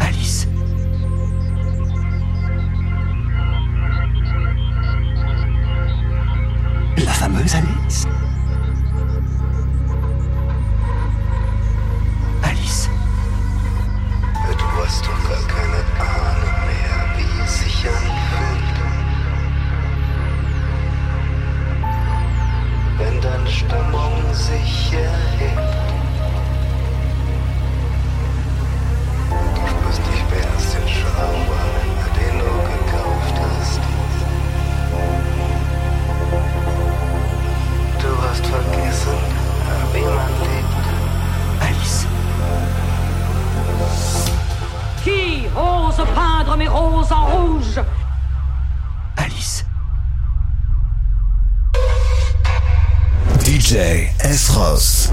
Alice. La fameuse Alice. en rouge. Alice. DJ S. Ross.